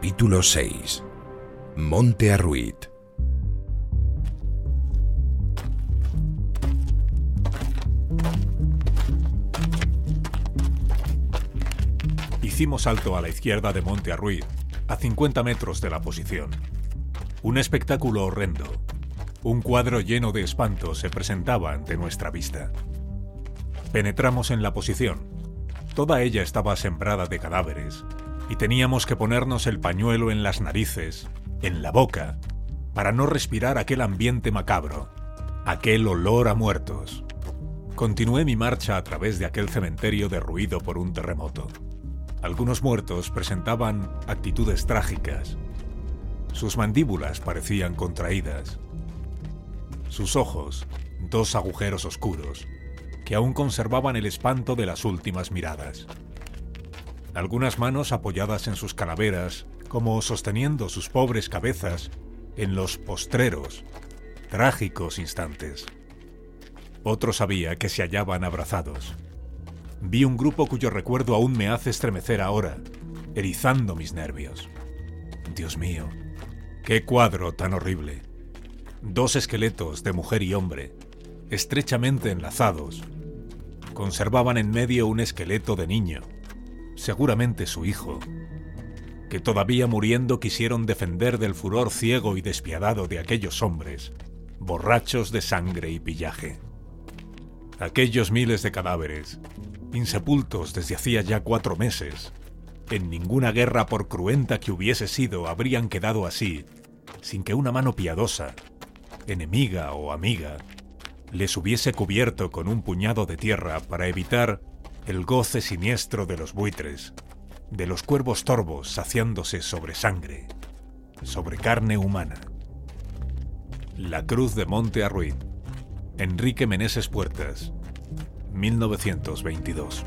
Capítulo 6 Monte Arruit Hicimos alto a la izquierda de Monte Arruit, a 50 metros de la posición. Un espectáculo horrendo, un cuadro lleno de espanto se presentaba ante nuestra vista. Penetramos en la posición. Toda ella estaba sembrada de cadáveres, y teníamos que ponernos el pañuelo en las narices, en la boca, para no respirar aquel ambiente macabro, aquel olor a muertos. Continué mi marcha a través de aquel cementerio derruido por un terremoto. Algunos muertos presentaban actitudes trágicas. Sus mandíbulas parecían contraídas. Sus ojos, dos agujeros oscuros, que aún conservaban el espanto de las últimas miradas algunas manos apoyadas en sus calaveras, como sosteniendo sus pobres cabezas en los postreros, trágicos instantes. Otros sabía que se hallaban abrazados. Vi un grupo cuyo recuerdo aún me hace estremecer ahora, erizando mis nervios. Dios mío, qué cuadro tan horrible. Dos esqueletos de mujer y hombre, estrechamente enlazados, conservaban en medio un esqueleto de niño, seguramente su hijo, que todavía muriendo quisieron defender del furor ciego y despiadado de aquellos hombres, borrachos de sangre y pillaje. Aquellos miles de cadáveres, insepultos desde hacía ya cuatro meses, en ninguna guerra por cruenta que hubiese sido habrían quedado así, sin que una mano piadosa, enemiga o amiga, les hubiese cubierto con un puñado de tierra para evitar el goce siniestro de los buitres, de los cuervos torvos saciándose sobre sangre, sobre carne humana. La Cruz de Monte Arruin, Enrique Meneses Puertas, 1922.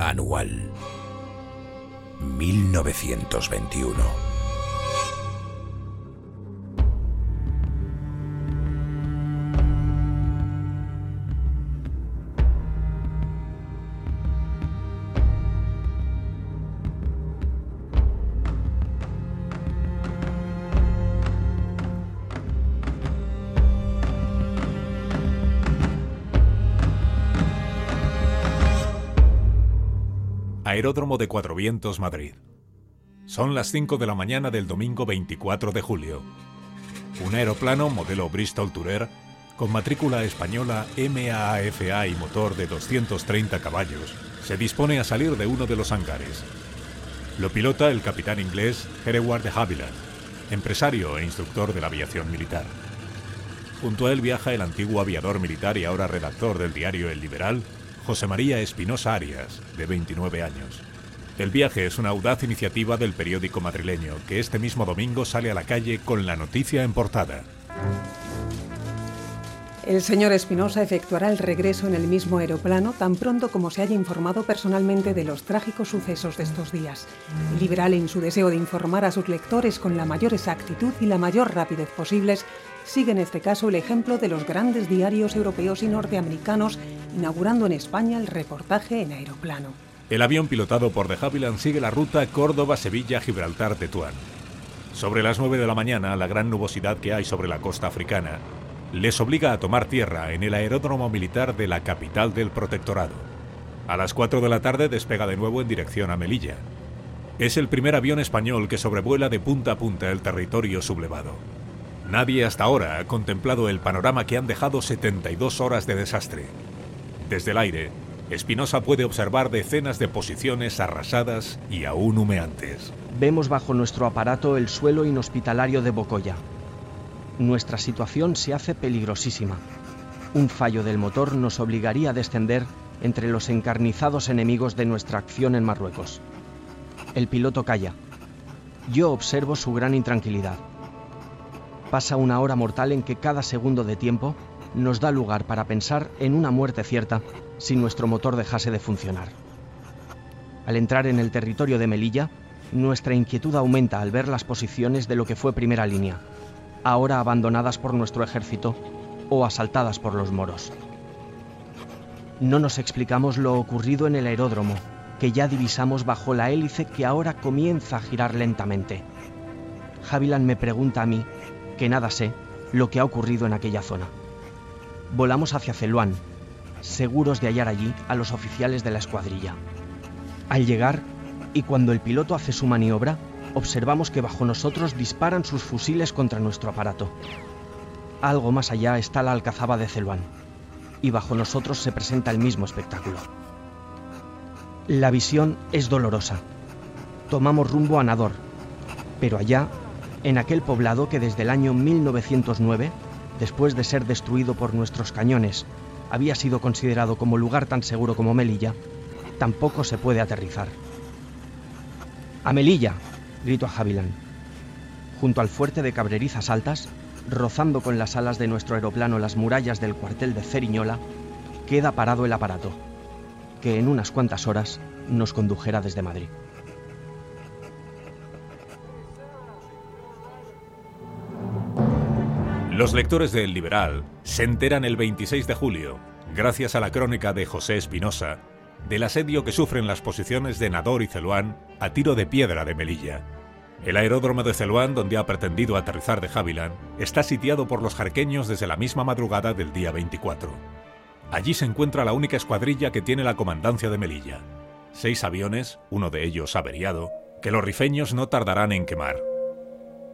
Anual. 1921 Aeródromo de Cuatro Vientos, Madrid. Son las 5 de la mañana del domingo 24 de julio. Un aeroplano modelo Bristol Tourer con matrícula española MAAFA y motor de 230 caballos se dispone a salir de uno de los hangares. Lo pilota el capitán inglés Hereward de Havilland, empresario e instructor de la aviación militar. Junto a él viaja el antiguo aviador militar y ahora redactor del diario El Liberal, José María Espinosa Arias, de 29 años. El viaje es una audaz iniciativa del periódico madrileño, que este mismo domingo sale a la calle con la noticia en portada. El señor Espinosa efectuará el regreso en el mismo aeroplano tan pronto como se haya informado personalmente de los trágicos sucesos de estos días. Liberal en su deseo de informar a sus lectores con la mayor exactitud y la mayor rapidez posibles, sigue en este caso el ejemplo de los grandes diarios europeos y norteamericanos, inaugurando en España el reportaje en aeroplano. El avión pilotado por de Havilland sigue la ruta Córdoba-Sevilla-Gibraltar-Tetuán. Sobre las 9 de la mañana, la gran nubosidad que hay sobre la costa africana les obliga a tomar tierra en el aeródromo militar de la capital del protectorado. A las 4 de la tarde despega de nuevo en dirección a Melilla. Es el primer avión español que sobrevuela de punta a punta el territorio sublevado. Nadie hasta ahora ha contemplado el panorama que han dejado 72 horas de desastre. Desde el aire, Espinosa puede observar decenas de posiciones arrasadas y aún humeantes. Vemos bajo nuestro aparato el suelo inhospitalario de Bocoya. Nuestra situación se hace peligrosísima. Un fallo del motor nos obligaría a descender entre los encarnizados enemigos de nuestra acción en Marruecos. El piloto calla. Yo observo su gran intranquilidad. Pasa una hora mortal en que cada segundo de tiempo nos da lugar para pensar en una muerte cierta si nuestro motor dejase de funcionar. Al entrar en el territorio de Melilla, nuestra inquietud aumenta al ver las posiciones de lo que fue primera línea, ahora abandonadas por nuestro ejército o asaltadas por los moros. No nos explicamos lo ocurrido en el aeródromo, que ya divisamos bajo la hélice que ahora comienza a girar lentamente. Haviland me pregunta a mí, que nada sé, lo que ha ocurrido en aquella zona. Volamos hacia Celuán, seguros de hallar allí a los oficiales de la escuadrilla. Al llegar, y cuando el piloto hace su maniobra, observamos que bajo nosotros disparan sus fusiles contra nuestro aparato. Algo más allá está la alcazaba de Celuán, y bajo nosotros se presenta el mismo espectáculo. La visión es dolorosa. Tomamos rumbo a Nador, pero allá, en aquel poblado que desde el año 1909, después de ser destruido por nuestros cañones había sido considerado como lugar tan seguro como Melilla, tampoco se puede aterrizar. ¡A Melilla! gritó a Javilán. Junto al fuerte de Cabrerizas Altas, rozando con las alas de nuestro aeroplano las murallas del cuartel de Ceriñola, queda parado el aparato, que en unas cuantas horas nos condujera desde Madrid. Los lectores de El Liberal se enteran el 26 de julio, gracias a la crónica de José Espinosa, del asedio que sufren las posiciones de Nador y Celuán a tiro de piedra de Melilla. El aeródromo de Celuán, donde ha pretendido aterrizar de Javilán, está sitiado por los jarqueños desde la misma madrugada del día 24. Allí se encuentra la única escuadrilla que tiene la comandancia de Melilla. Seis aviones, uno de ellos averiado, que los rifeños no tardarán en quemar.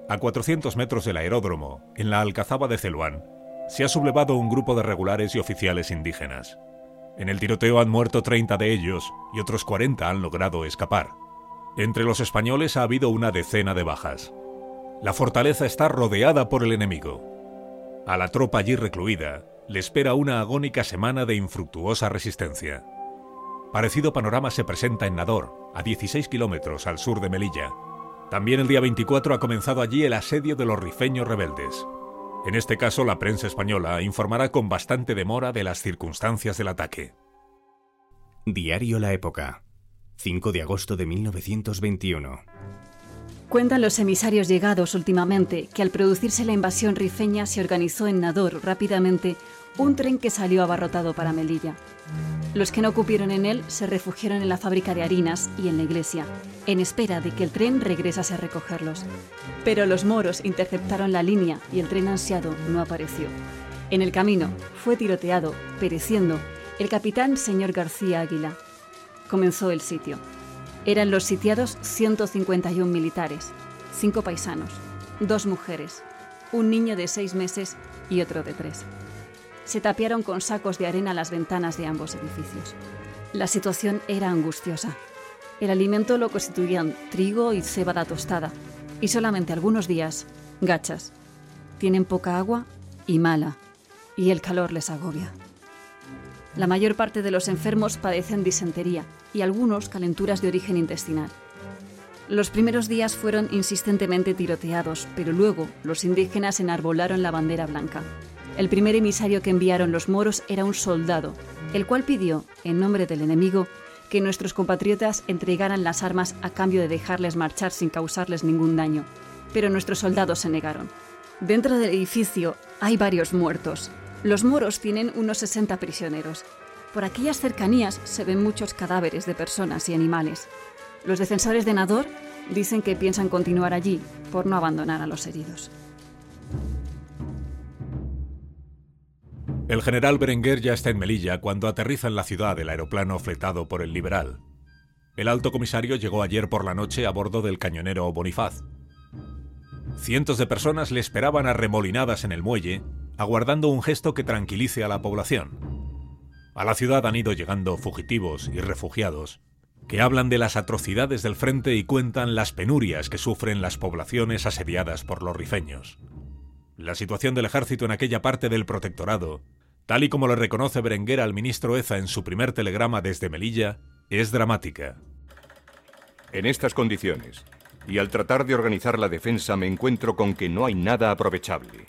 A 400 metros del aeródromo, en la Alcazaba de Celuán, se ha sublevado un grupo de regulares y oficiales indígenas. En el tiroteo han muerto 30 de ellos y otros 40 han logrado escapar. Entre los españoles ha habido una decena de bajas. La fortaleza está rodeada por el enemigo. A la tropa allí recluida le espera una agónica semana de infructuosa resistencia. Parecido panorama se presenta en Nador, a 16 kilómetros al sur de Melilla, también el día 24 ha comenzado allí el asedio de los rifeños rebeldes. En este caso, la prensa española informará con bastante demora de las circunstancias del ataque. Diario La Época, 5 de agosto de 1921. Cuentan los emisarios llegados últimamente que al producirse la invasión rifeña se organizó en Nador rápidamente un tren que salió abarrotado para Melilla. Los que no cupieron en él se refugiaron en la fábrica de harinas y en la iglesia, en espera de que el tren regresase a recogerlos. Pero los moros interceptaron la línea y el tren ansiado no apareció. En el camino fue tiroteado, pereciendo, el capitán señor García Águila. Comenzó el sitio. Eran los sitiados 151 militares, cinco paisanos, dos mujeres, un niño de seis meses y otro de tres se tapiaron con sacos de arena las ventanas de ambos edificios. La situación era angustiosa. El alimento lo constituían trigo y cebada tostada, y solamente algunos días, gachas. Tienen poca agua y mala, y el calor les agobia. La mayor parte de los enfermos padecen disentería y algunos calenturas de origen intestinal. Los primeros días fueron insistentemente tiroteados, pero luego los indígenas enarbolaron la bandera blanca. El primer emisario que enviaron los moros era un soldado, el cual pidió, en nombre del enemigo, que nuestros compatriotas entregaran las armas a cambio de dejarles marchar sin causarles ningún daño. Pero nuestros soldados se negaron. Dentro del edificio hay varios muertos. Los moros tienen unos 60 prisioneros. Por aquellas cercanías se ven muchos cadáveres de personas y animales. Los defensores de Nador dicen que piensan continuar allí por no abandonar a los heridos. El general Berenguer ya está en Melilla cuando aterriza en la ciudad el aeroplano fletado por el liberal. El alto comisario llegó ayer por la noche a bordo del cañonero Bonifaz. Cientos de personas le esperaban arremolinadas en el muelle, aguardando un gesto que tranquilice a la población. A la ciudad han ido llegando fugitivos y refugiados, que hablan de las atrocidades del frente y cuentan las penurias que sufren las poblaciones asediadas por los rifeños. La situación del ejército en aquella parte del protectorado, tal y como lo reconoce Berenguer al ministro Eza en su primer telegrama desde Melilla, es dramática. En estas condiciones, y al tratar de organizar la defensa me encuentro con que no hay nada aprovechable.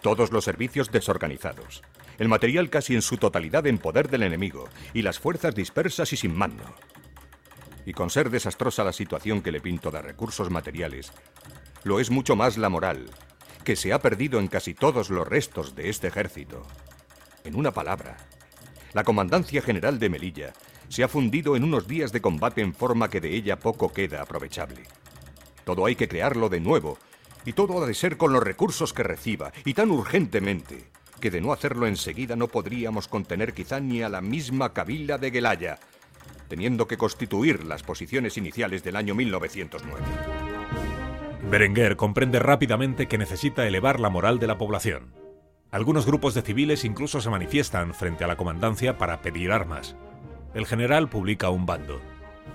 Todos los servicios desorganizados, el material casi en su totalidad en poder del enemigo y las fuerzas dispersas y sin mando. Y con ser desastrosa la situación que le pinto de recursos materiales, lo es mucho más la moral, que se ha perdido en casi todos los restos de este ejército. En una palabra, la Comandancia General de Melilla se ha fundido en unos días de combate en forma que de ella poco queda aprovechable. Todo hay que crearlo de nuevo, y todo ha de ser con los recursos que reciba, y tan urgentemente, que de no hacerlo enseguida no podríamos contener quizá ni a la misma cabila de Gelaya, teniendo que constituir las posiciones iniciales del año 1909. Berenguer comprende rápidamente que necesita elevar la moral de la población. Algunos grupos de civiles incluso se manifiestan frente a la comandancia para pedir armas el general publica un bando.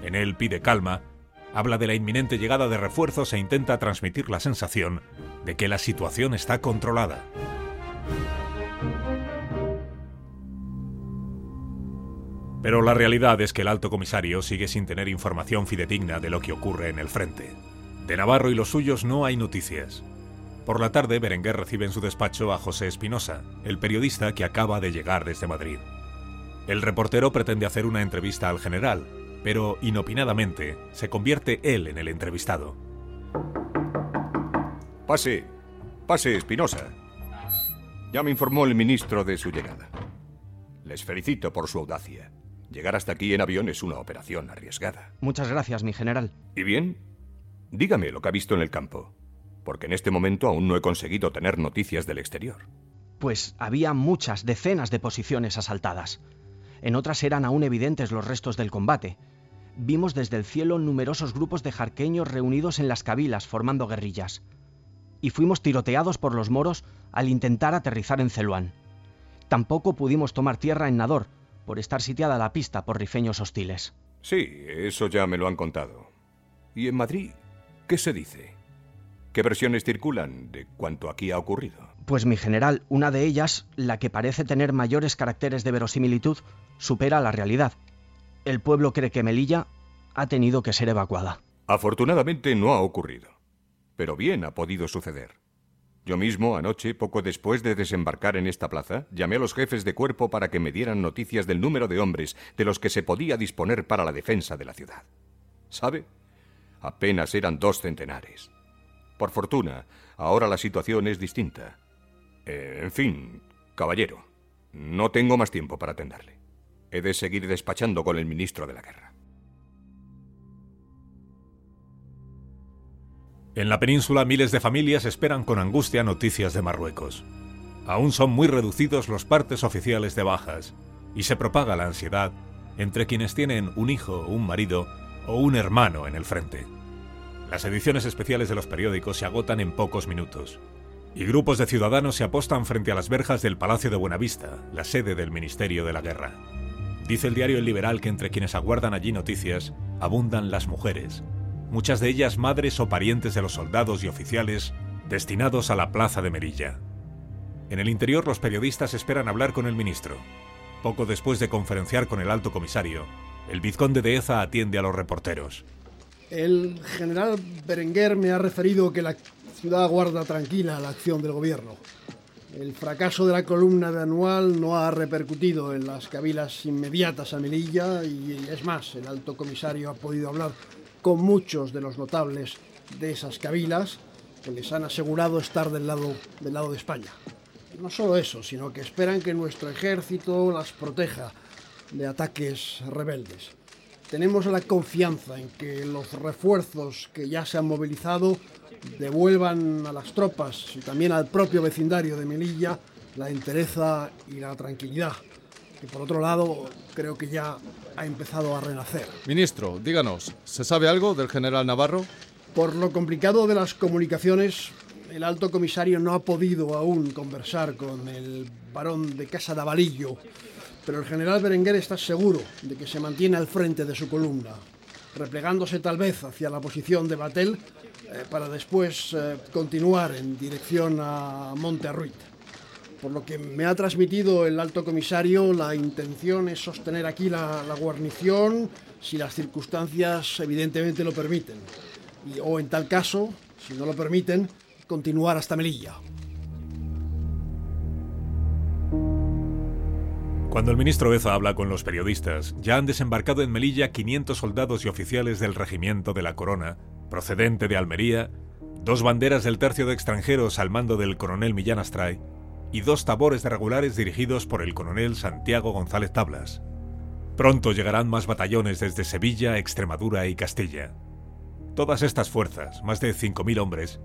En él pide calma, habla de la inminente llegada de refuerzos e intenta transmitir la sensación de que la situación está controlada. Pero la realidad es que el alto comisario sigue sin tener información fidedigna de lo que ocurre en el frente. De Navarro y los suyos no hay noticias. Por la tarde, Berenguer recibe en su despacho a José Espinosa, el periodista que acaba de llegar desde Madrid. El reportero pretende hacer una entrevista al general, pero inopinadamente se convierte él en el entrevistado. Pase, pase, Espinosa. Ya me informó el ministro de su llegada. Les felicito por su audacia. Llegar hasta aquí en avión es una operación arriesgada. Muchas gracias, mi general. ¿Y bien? Dígame lo que ha visto en el campo, porque en este momento aún no he conseguido tener noticias del exterior. Pues había muchas, decenas de posiciones asaltadas. En otras eran aún evidentes los restos del combate. Vimos desde el cielo numerosos grupos de jarqueños reunidos en las cabilas formando guerrillas. Y fuimos tiroteados por los moros al intentar aterrizar en Celuán. Tampoco pudimos tomar tierra en Nador, por estar sitiada la pista por rifeños hostiles. Sí, eso ya me lo han contado. ¿Y en Madrid qué se dice? ¿Qué versiones circulan de cuanto aquí ha ocurrido? Pues mi general, una de ellas, la que parece tener mayores caracteres de verosimilitud, supera la realidad. El pueblo cree que Melilla ha tenido que ser evacuada. Afortunadamente no ha ocurrido. Pero bien ha podido suceder. Yo mismo, anoche, poco después de desembarcar en esta plaza, llamé a los jefes de cuerpo para que me dieran noticias del número de hombres de los que se podía disponer para la defensa de la ciudad. ¿Sabe? Apenas eran dos centenares. Por fortuna, ahora la situación es distinta. Eh, en fin, caballero, no tengo más tiempo para atenderle. He de seguir despachando con el ministro de la Guerra. En la península miles de familias esperan con angustia noticias de Marruecos. Aún son muy reducidos los partes oficiales de bajas y se propaga la ansiedad entre quienes tienen un hijo, un marido o un hermano en el frente. Las ediciones especiales de los periódicos se agotan en pocos minutos y grupos de ciudadanos se apostan frente a las verjas del Palacio de Buenavista, la sede del Ministerio de la Guerra. Dice el diario El Liberal que entre quienes aguardan allí noticias abundan las mujeres, muchas de ellas madres o parientes de los soldados y oficiales destinados a la plaza de Merilla. En el interior los periodistas esperan hablar con el ministro. Poco después de conferenciar con el alto comisario, el vizconde de Eza atiende a los reporteros. El general Berenguer me ha referido que la ciudad aguarda tranquila la acción del gobierno. El fracaso de la columna de Anual no ha repercutido en las cabilas inmediatas a Melilla y es más, el alto comisario ha podido hablar con muchos de los notables de esas cabilas que les han asegurado estar del lado, del lado de España. No solo eso, sino que esperan que nuestro ejército las proteja de ataques rebeldes. Tenemos la confianza en que los refuerzos que ya se han movilizado devuelvan a las tropas y también al propio vecindario de Melilla la entereza y la tranquilidad, que por otro lado creo que ya ha empezado a renacer. Ministro, díganos, ¿se sabe algo del general Navarro? Por lo complicado de las comunicaciones, el alto comisario no ha podido aún conversar con el barón de Casa de Avalillo, pero el general Berenguer está seguro de que se mantiene al frente de su columna, replegándose tal vez hacia la posición de Batel eh, para después eh, continuar en dirección a Monte Arruit. Por lo que me ha transmitido el alto comisario, la intención es sostener aquí la, la guarnición si las circunstancias evidentemente lo permiten. Y, o en tal caso, si no lo permiten, continuar hasta Melilla. Cuando el ministro Beza habla con los periodistas, ya han desembarcado en Melilla 500 soldados y oficiales del Regimiento de la Corona, procedente de Almería, dos banderas del tercio de extranjeros al mando del coronel Millán Astray y dos tabores de regulares dirigidos por el coronel Santiago González Tablas. Pronto llegarán más batallones desde Sevilla, Extremadura y Castilla. Todas estas fuerzas, más de 5.000 hombres,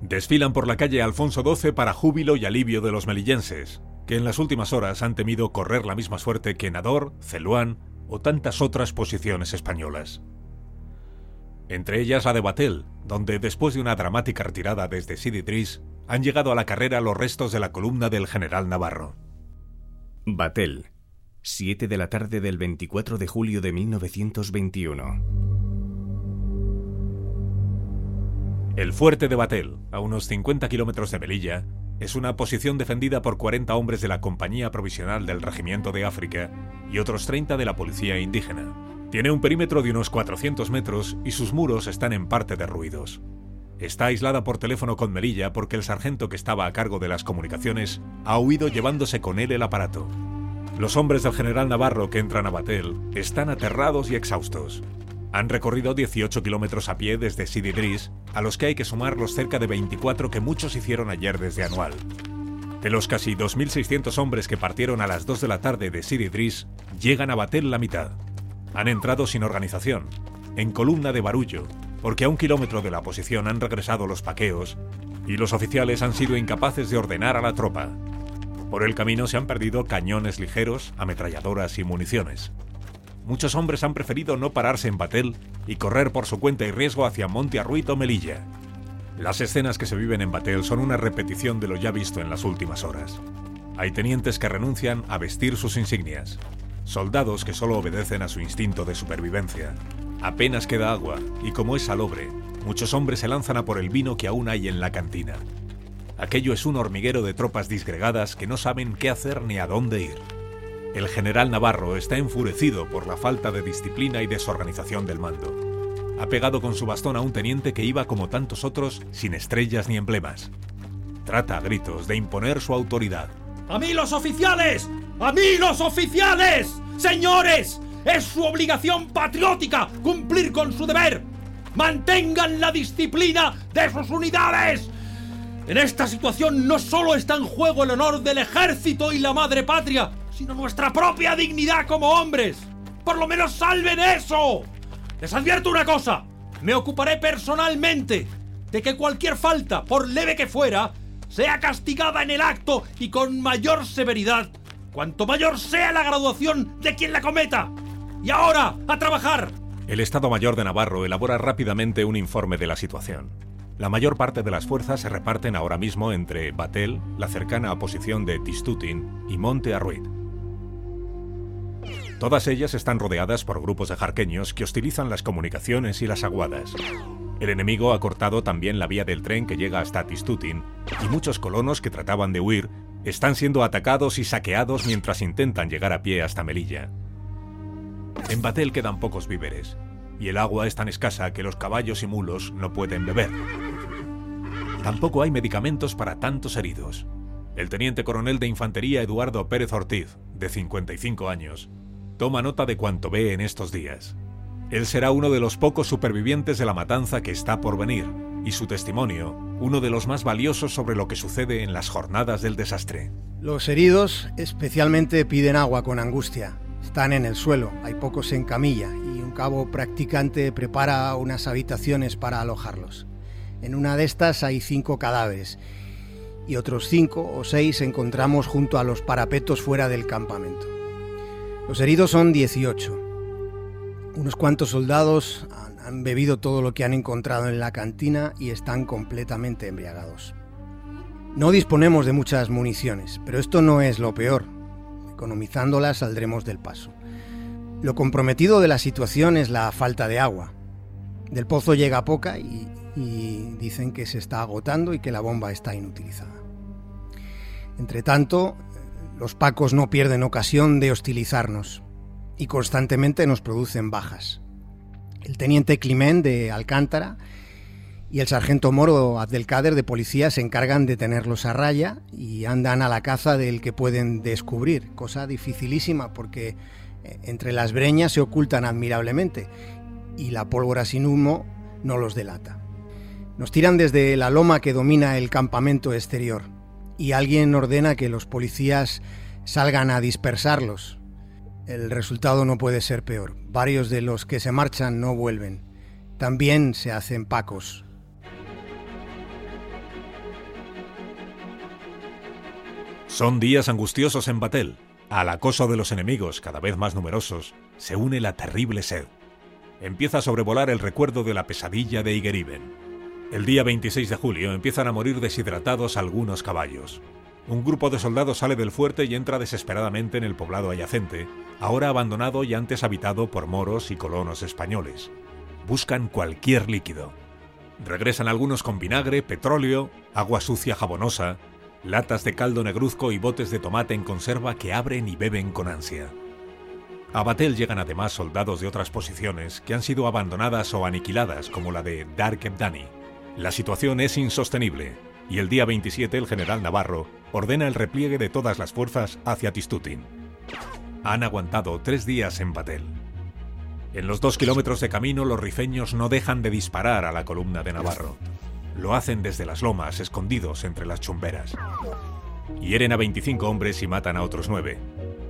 desfilan por la calle Alfonso XII para júbilo y alivio de los melillenses, que en las últimas horas han temido correr la misma suerte que Nador, Celuán o tantas otras posiciones españolas. Entre ellas la de Batel, donde después de una dramática retirada desde Sididris, han llegado a la carrera los restos de la columna del general Navarro. Batel, 7 de la tarde del 24 de julio de 1921. El fuerte de Batel, a unos 50 kilómetros de Melilla, es una posición defendida por 40 hombres de la Compañía Provisional del Regimiento de África y otros 30 de la Policía Indígena. Tiene un perímetro de unos 400 metros y sus muros están en parte derruidos. Está aislada por teléfono con Melilla porque el sargento que estaba a cargo de las comunicaciones ha huido llevándose con él el aparato. Los hombres del general Navarro que entran a Batel están aterrados y exhaustos. Han recorrido 18 kilómetros a pie desde Sididris, a los que hay que sumar los cerca de 24 que muchos hicieron ayer desde Anual. De los casi 2.600 hombres que partieron a las 2 de la tarde de Sididris, llegan a Batel la mitad. Han entrado sin organización, en columna de barullo, porque a un kilómetro de la posición han regresado los paqueos y los oficiales han sido incapaces de ordenar a la tropa. Por el camino se han perdido cañones ligeros, ametralladoras y municiones muchos hombres han preferido no pararse en Batel y correr por su cuenta y riesgo hacia Monte Arruit o Melilla. Las escenas que se viven en Batel son una repetición de lo ya visto en las últimas horas. Hay tenientes que renuncian a vestir sus insignias, soldados que solo obedecen a su instinto de supervivencia. Apenas queda agua y como es salobre, muchos hombres se lanzan a por el vino que aún hay en la cantina. Aquello es un hormiguero de tropas disgregadas que no saben qué hacer ni a dónde ir. El general Navarro está enfurecido por la falta de disciplina y desorganización del mando. Ha pegado con su bastón a un teniente que iba como tantos otros sin estrellas ni emblemas. Trata a gritos de imponer su autoridad. ¡A mí los oficiales! ¡A mí los oficiales! ¡Señores! Es su obligación patriótica cumplir con su deber. Mantengan la disciplina de sus unidades. En esta situación no solo está en juego el honor del ejército y la madre patria, sino nuestra propia dignidad como hombres. Por lo menos salven eso. Les advierto una cosa. Me ocuparé personalmente de que cualquier falta, por leve que fuera, sea castigada en el acto y con mayor severidad, cuanto mayor sea la graduación de quien la cometa. Y ahora, a trabajar. El Estado Mayor de Navarro elabora rápidamente un informe de la situación. La mayor parte de las fuerzas se reparten ahora mismo entre Batel, la cercana oposición de Tistutin, y Monte Arruit. Todas ellas están rodeadas por grupos de jarqueños que hostilizan las comunicaciones y las aguadas. El enemigo ha cortado también la vía del tren que llega hasta Tistutin y muchos colonos que trataban de huir están siendo atacados y saqueados mientras intentan llegar a pie hasta Melilla. En Batel quedan pocos víveres y el agua es tan escasa que los caballos y mulos no pueden beber. Tampoco hay medicamentos para tantos heridos. El teniente coronel de infantería Eduardo Pérez Ortiz, de 55 años, toma nota de cuanto ve en estos días. Él será uno de los pocos supervivientes de la matanza que está por venir, y su testimonio, uno de los más valiosos sobre lo que sucede en las jornadas del desastre. Los heridos especialmente piden agua con angustia. Están en el suelo, hay pocos en camilla, y un cabo practicante prepara unas habitaciones para alojarlos. En una de estas hay cinco cadáveres, y otros cinco o seis encontramos junto a los parapetos fuera del campamento. Los heridos son 18. Unos cuantos soldados han, bebido todo lo que han encontrado en la cantina y están completamente embriagados. No disponemos de muchas municiones, pero esto no es lo peor. Economizándolas saldremos del paso. Lo comprometido de la situación es la falta de agua. Del pozo llega poca y dicen que se está agotando y que la bomba está inutilizada. Entre tanto, los pacos no pierden ocasión de hostilizarnos y constantemente nos producen bajas. El teniente Climent de Alcántara y el sargento Moro Abdelkader de policía se encargan de tenerlos a raya y andan a la caza del que pueden descubrir, cosa dificilísima porque eh, entre las breñas se ocultan admirablemente y la pólvora sin humo no los delata. Nos tiran desde la loma que domina el campamento exterior y alguien ordena que los policías salgan a dispersarlos. El resultado no puede ser peor. Varios de los que se marchan no vuelven. También se hacen pacos. Son días angustiosos en Batel. Al acoso de los enemigos, cada vez más numerosos, se une la terrible sed. Empieza a sobrevolar el recuerdo de la pesadilla de Igeriben. El día 26 de julio empiezan a morir deshidratados algunos caballos. Un grupo de soldados sale del fuerte y entra desesperadamente en el poblado adyacente, ahora abandonado y antes habitado por moros y colonos españoles. Buscan cualquier líquido. Regresan algunos con vinagre, petróleo, agua sucia jabonosa, latas de caldo negruzco y botes de tomate en conserva que abren y beben con ansia. A Batel llegan además soldados de otras posiciones que han sido abandonadas o aniquiladas, como la de Dar Ebdani. La situación es insostenible, y el día 27 el general Navarro ordena el repliegue de todas las fuerzas hacia Tistutin. Han aguantado tres días en Batel. En los dos kilómetros de camino los rifeños no dejan de disparar a la columna de Navarro. Lo hacen desde las lomas, escondidos entre las chumberas. Hieren a 25 hombres y matan a otros nueve.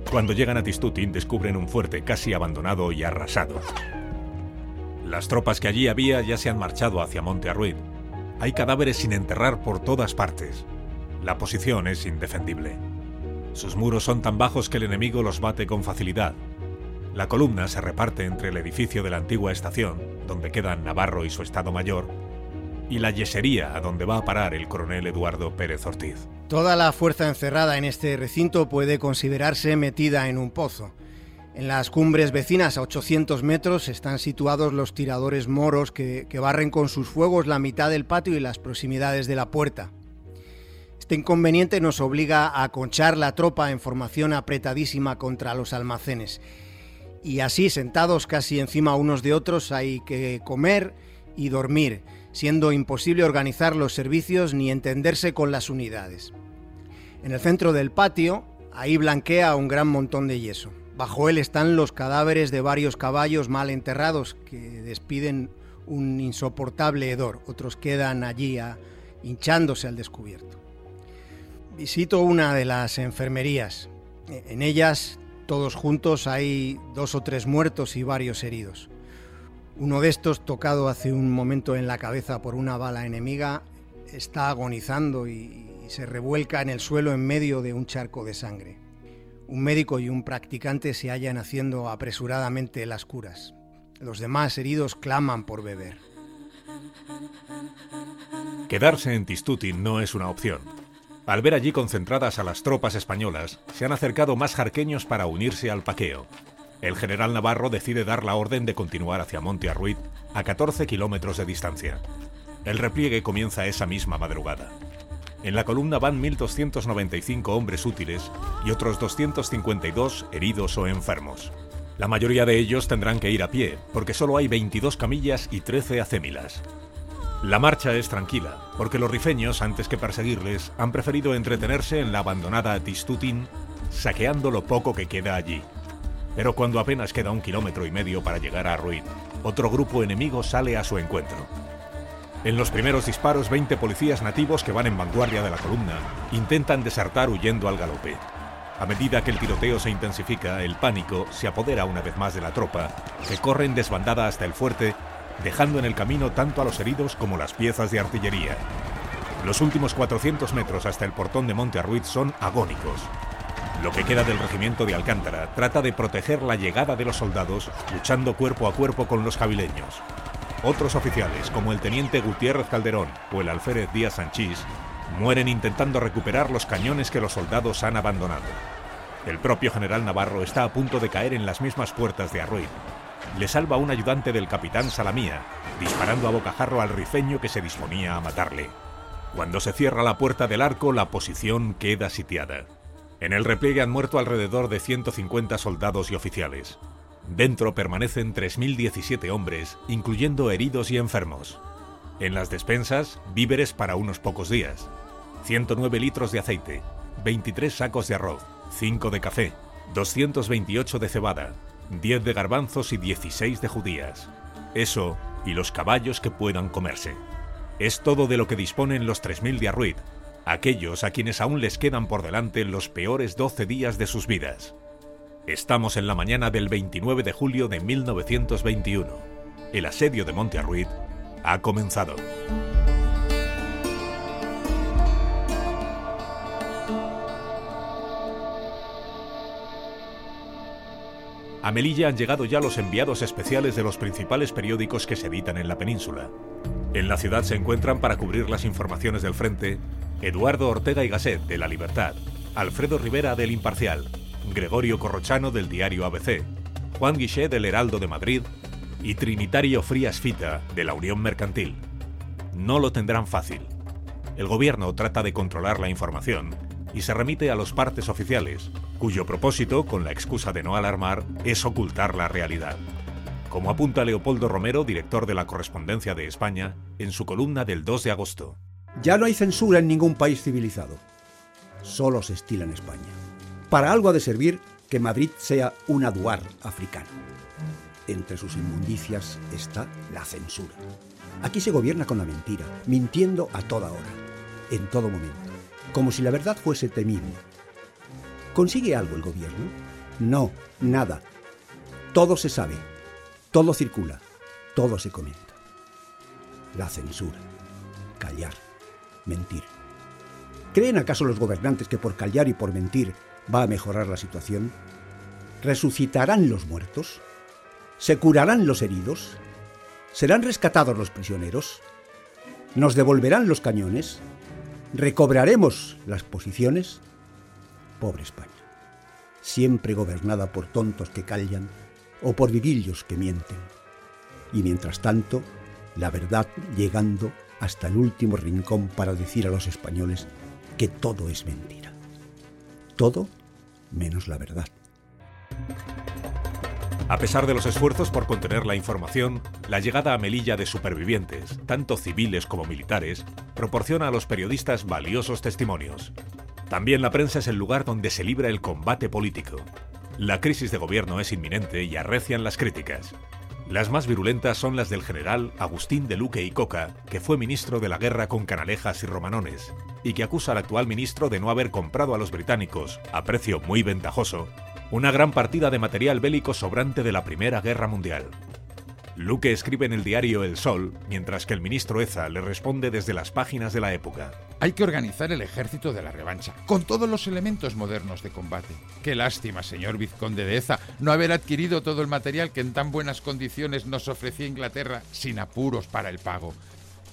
Cuando llegan a Tistutin descubren un fuerte casi abandonado y arrasado. Las tropas que allí había ya se han marchado hacia Monte Arruid. Hay cadáveres sin enterrar por todas partes. La posición es indefendible. Sus muros son tan bajos que el enemigo los bate con facilidad. La columna se reparte entre el edificio de la antigua estación, donde quedan Navarro y su Estado Mayor, y la yesería a donde va a parar el coronel Eduardo Pérez Ortiz. Toda la fuerza encerrada en este recinto puede considerarse metida en un pozo. En las cumbres vecinas a 800 metros están situados los tiradores moros que, que, barren con sus fuegos la mitad del patio y las proximidades de la puerta. Este inconveniente nos obliga a conchar la tropa en formación apretadísima contra los almacenes. Y así, sentados casi encima unos de otros, hay que comer y dormir siendo imposible organizar los servicios ni entenderse con las unidades. En el centro del patio, ahí blanquea un gran montón de yeso. Bajo él están los cadáveres de varios caballos mal enterrados que despiden un insoportable hedor. Otros quedan allí a, hinchándose al descubierto. Visito una de las enfermerías. En ellas, todos juntos, hay dos o tres muertos y varios heridos. Uno de estos, tocado hace un momento en la cabeza por una bala enemiga, está agonizando y, se revuelca en el suelo en medio de un charco de sangre. Un médico y un practicante se hallan haciendo apresuradamente las curas. Los demás heridos claman por beber. Quedarse en Tistutin no es una opción. Al ver allí concentradas a las tropas españolas, se han acercado más jarqueños para unirse al paqueo. El general Navarro decide dar la orden de continuar hacia Monte Arruid, a 14 kilómetros de distancia. El repliegue comienza esa misma madrugada. En la columna van 1.295 hombres útiles y otros 252 heridos o enfermos. La mayoría de ellos tendrán que ir a pie, porque solo hay 22 camillas y 13 acémilas. La marcha es tranquila, porque los rifeños, antes que perseguirles, han preferido entretenerse en la abandonada Tistutin, saqueando lo poco que queda allí. Pero cuando apenas queda un kilómetro y medio para llegar a Ruid, otro grupo enemigo sale a su encuentro. En los primeros disparos, 20 policías nativos que van en vanguardia de la columna intentan desertar huyendo al galope. A medida que el tiroteo se intensifica, el pánico se apodera una vez más de la tropa, que corre en desbandada hasta el fuerte, dejando en el camino tanto a los heridos como las piezas de artillería. Los últimos 400 metros hasta el portón de Monte Arruiz son agónicos. Lo que queda del regimiento de Alcántara trata de proteger la llegada de los soldados luchando cuerpo a cuerpo con los javileños. Otros oficiales, como el teniente Gutiérrez Calderón o el alférez Díaz Sanchís, mueren intentando recuperar los cañones que los soldados han abandonado. El propio general Navarro está a punto de caer en las mismas puertas de Arruid. Le salva un ayudante del capitán Salamía, disparando a bocajarro al rifeño que se disponía a matarle. Cuando se cierra la puerta del arco, la posición queda sitiada. En el repliegue han muerto alrededor de 150 soldados y oficiales. Dentro permanecen 3.017 hombres, incluyendo heridos y enfermos. En las despensas, víveres para unos pocos días. 109 litros de aceite, 23 sacos de arroz, 5 de café, 228 de cebada, 10 de garbanzos y 16 de judías. Eso y los caballos que puedan comerse. Es todo de lo que disponen los 3.000 de Arruid, aquellos a quienes aún les quedan por delante los peores 12 días de sus vidas. Estamos en la mañana del 29 de julio de 1921. El asedio de Monte Arruid ha comenzado. A Melilla han llegado ya los enviados especiales de los principales periódicos que se editan en la península. En la ciudad se encuentran para cubrir las informaciones del frente Eduardo Ortega y Gasset de La Libertad, Alfredo Rivera del Imparcial, Gregorio Corrochano del diario ABC, Juan Guichet del Heraldo de Madrid y Trinitario Frías Fita de la Unión Mercantil. No lo tendrán fácil. El gobierno trata de controlar la información y se remite a los partes oficiales, cuyo propósito, con la excusa de no alarmar, es ocultar la realidad. Como apunta Leopoldo Romero, director de la Correspondencia de España, en su columna del 2 de agosto. Ya no hay censura en ningún país civilizado. Solo se estila en España. Para algo ha de servir que Madrid sea un aduar africano. Entre sus inmundicias está la censura. Aquí se gobierna con la mentira, mintiendo a toda hora, en todo momento, como si la verdad fuese temible. ¿Consigue algo el gobierno? No, nada. Todo se sabe, todo circula, todo se comenta. La censura, callar, mentir. ¿Creen acaso los gobernantes que por callar y por mentir va a mejorar la situación? ¿Resucitarán los muertos? ¿Se curarán los heridos? ¿Serán rescatados los prisioneros? ¿Nos devolverán los cañones? ¿Recobraremos las posiciones? Pobre España, siempre gobernada por tontos que callan o por vivillos que mienten. Y mientras tanto, la verdad llegando hasta el último rincón para decir a los españoles que todo es mentira. Todo menos la verdad. A pesar de los esfuerzos por contener la información, la llegada a Melilla de supervivientes, tanto civiles como militares, proporciona a los periodistas valiosos testimonios. También la prensa es el lugar donde se libra el combate político. La crisis de gobierno es inminente y arrecian las críticas. Las más virulentas son las del general Agustín de Luque y Coca, que fue ministro de la guerra con canalejas y romanones, y que acusa al actual ministro de no haber comprado a los británicos, a precio muy ventajoso, una gran partida de material bélico sobrante de la Primera Guerra Mundial. Luque escribe en el diario El Sol, mientras que el ministro Eza le responde desde las páginas de la época. Hay que organizar el ejército de la revancha, con todos los elementos modernos de combate. Qué lástima, señor vizconde de Eza, no haber adquirido todo el material que en tan buenas condiciones nos ofrecía Inglaterra sin apuros para el pago.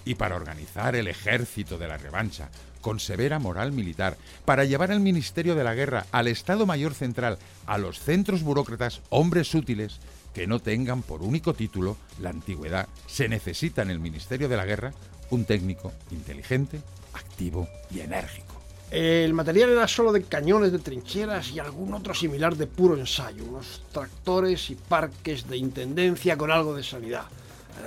Y para organizar el ejército de la revancha, con severa moral militar, para llevar al Ministerio de la Guerra, al Estado Mayor Central, a los centros burócratas, hombres útiles, que no tengan por único título la antigüedad. Se necesita en el Ministerio de la Guerra un técnico inteligente, activo y enérgico. El material era solo de cañones de trincheras y algún otro similar de puro ensayo, unos tractores y parques de intendencia con algo de sanidad.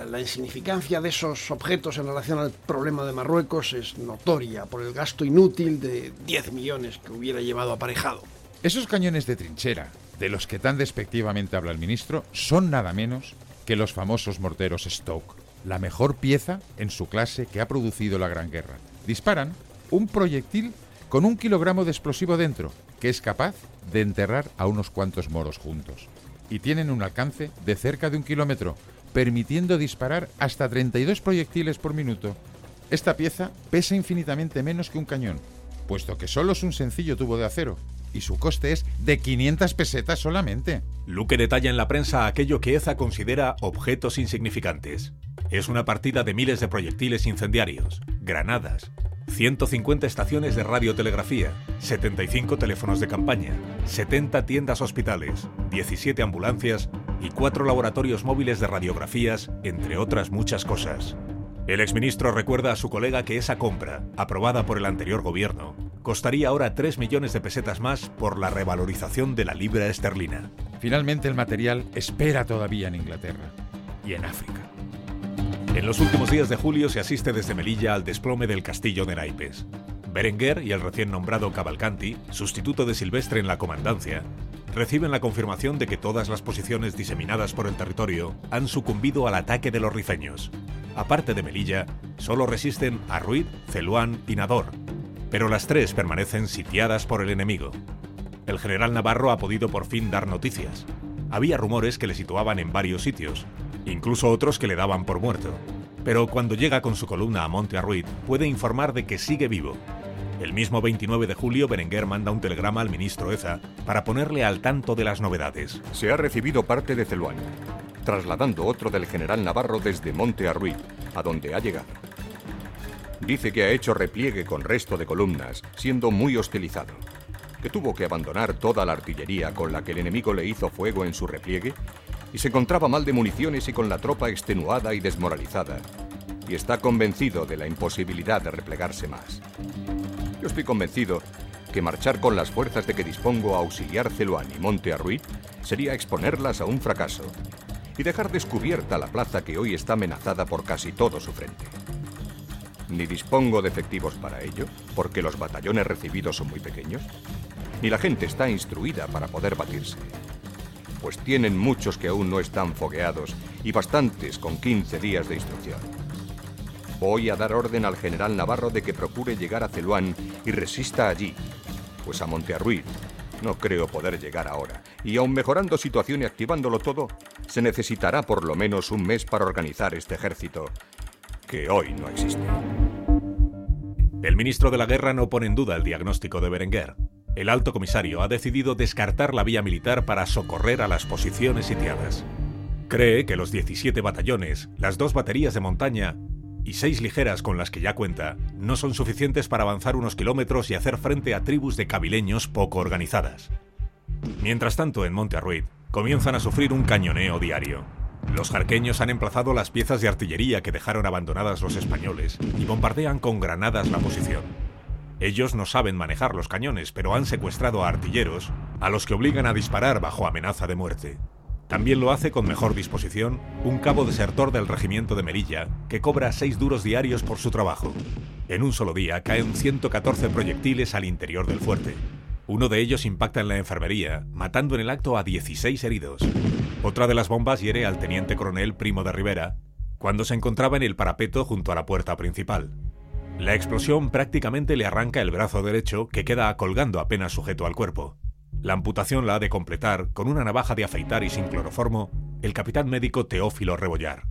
La insignificancia de esos objetos en relación al problema de Marruecos es notoria por el gasto inútil de 10 millones que hubiera llevado aparejado. Esos cañones de trinchera, de los que tan despectivamente habla el ministro, son nada menos que los famosos morteros Stoke, la mejor pieza en su clase que ha producido la Gran Guerra. Disparan un proyectil con un kilogramo de explosivo dentro, que es capaz de enterrar a unos cuantos moros juntos. Y tienen un alcance de cerca de un kilómetro, permitiendo disparar hasta 32 proyectiles por minuto. Esta pieza pesa infinitamente menos que un cañón, puesto que solo es un sencillo tubo de acero, y su coste es de 500 pesetas solamente. Luque detalla en la prensa aquello que Eza considera objetos insignificantes. Es una partida de miles de proyectiles incendiarios, granadas, 150 estaciones de radiotelegrafía, 75 teléfonos de campaña, 70 tiendas hospitales, 17 ambulancias y 4 laboratorios móviles de radiografías, entre otras muchas cosas. El exministro recuerda a su colega que esa compra, aprobada por el anterior gobierno, costaría ahora 3 millones de pesetas más por la revalorización de la libra esterlina. Finalmente el material espera todavía en Inglaterra y en África. En los últimos días de julio se asiste desde Melilla al desplome del castillo de Naipes. Berenguer y el recién nombrado Cavalcanti, sustituto de Silvestre en la comandancia, reciben la confirmación de que todas las posiciones diseminadas por el territorio han sucumbido al ataque de los rifeños. Aparte de Melilla, solo resisten Arruid, Celuán y Nador, pero las tres permanecen sitiadas por el enemigo. El general Navarro ha podido por fin dar noticias. Había rumores que le situaban en varios sitios, incluso otros que le daban por muerto. Pero cuando llega con su columna a Monte Arruid, puede informar de que sigue vivo. El mismo 29 de julio, Berenguer manda un telegrama al ministro Eza para ponerle al tanto de las novedades. Se ha recibido parte de Celuán, trasladando otro del general Navarro desde Monte Arruid, a donde ha llegado. Dice que ha hecho repliegue con resto de columnas, siendo muy hostilizado, que tuvo que abandonar toda la artillería con la que el enemigo le hizo fuego en su repliegue y se encontraba mal de municiones y con la tropa extenuada y desmoralizada, y está convencido de la imposibilidad de replegarse más. Yo estoy convencido que marchar con las fuerzas de que dispongo a auxiliar Celuán y Monte Arruid sería exponerlas a un fracaso y dejar descubierta la plaza que hoy está amenazada por casi todo su frente. Ni dispongo de efectivos para ello, porque los batallones recibidos son muy pequeños, ni la gente está instruida para poder batirse pues tienen muchos que aún no están fogueados y bastantes con 15 días de instrucción. Voy a dar orden al general Navarro de que procure llegar a Celuán y resista allí, pues a Montearruid no creo poder llegar ahora, y aun mejorando situación y activándolo todo, se necesitará por lo menos un mes para organizar este ejército, que hoy no existe. El ministro de la Guerra no pone en duda el diagnóstico de Berenguer. El alto comisario ha decidido descartar la vía militar para socorrer a las posiciones sitiadas. Cree que los 17 batallones, las dos baterías de montaña y seis ligeras con las que ya cuenta no son suficientes para avanzar unos kilómetros y hacer frente a tribus de cabileños poco organizadas. Mientras tanto, en Monte Arruid, comienzan a sufrir un cañoneo diario. Los jarqueños han emplazado las piezas de artillería que dejaron abandonadas los españoles y bombardean con granadas la posición. Ellos no saben manejar los cañones, pero han secuestrado a artilleros, a los que obligan a disparar bajo amenaza de muerte. También lo hace con mejor disposición un cabo desertor del regimiento de Merilla, que cobra seis duros diarios por su trabajo. En un solo día caen 114 proyectiles al interior del fuerte. Uno de ellos impacta en la enfermería, matando en el acto a 16 heridos. Otra de las bombas hiere al teniente coronel Primo de Rivera, cuando se encontraba en el parapeto junto a la puerta principal. La explosión prácticamente le arranca el brazo derecho que queda colgando apenas sujeto al cuerpo. La amputación la ha de completar con una navaja de afeitar y sin cloroformo el capitán médico Teófilo Rebollar.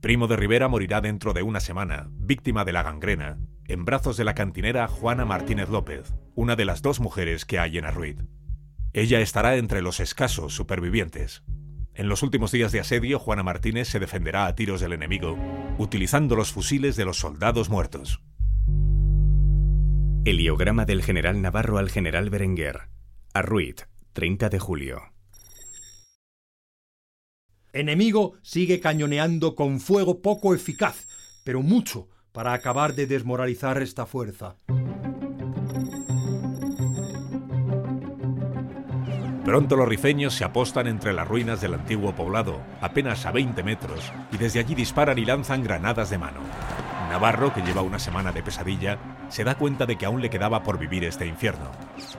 Primo de Rivera morirá dentro de una semana, víctima de la gangrena, en brazos de la cantinera Juana Martínez López, una de las dos mujeres que hay en Arruid. Ella estará entre los escasos supervivientes. En los últimos días de asedio, Juana Martínez se defenderá a tiros del enemigo, utilizando los fusiles de los soldados muertos. Heliograma del general Navarro al general Berenguer. Arruid, 30 de julio. Enemigo sigue cañoneando con fuego poco eficaz, pero mucho para acabar de desmoralizar esta fuerza. Pronto los rifeños se apostan entre las ruinas del antiguo poblado, apenas a 20 metros, y desde allí disparan y lanzan granadas de mano. Navarro, que lleva una semana de pesadilla, se da cuenta de que aún le quedaba por vivir este infierno.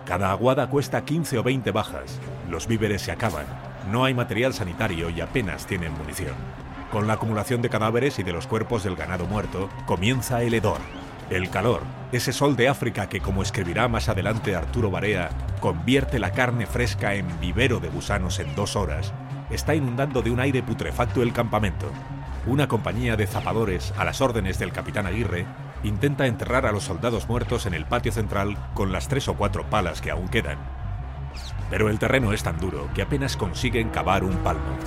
Cada aguada cuesta 15 o 20 bajas, los víveres se acaban, no hay material sanitario y apenas tienen munición. Con la acumulación de cadáveres y de los cuerpos del ganado muerto, comienza el hedor, el calor, ese sol de África que, como escribirá más adelante Arturo Barea, convierte la carne fresca en vivero de gusanos en dos horas, está inundando de un aire putrefacto el campamento. una compañía de zapadores a las órdenes del capitán Aguirre intenta enterrar a los soldados muertos en el patio central con las tres o cuatro palas que aún quedan. Pero el terreno es tan duro que apenas consiguen cavar un palmo.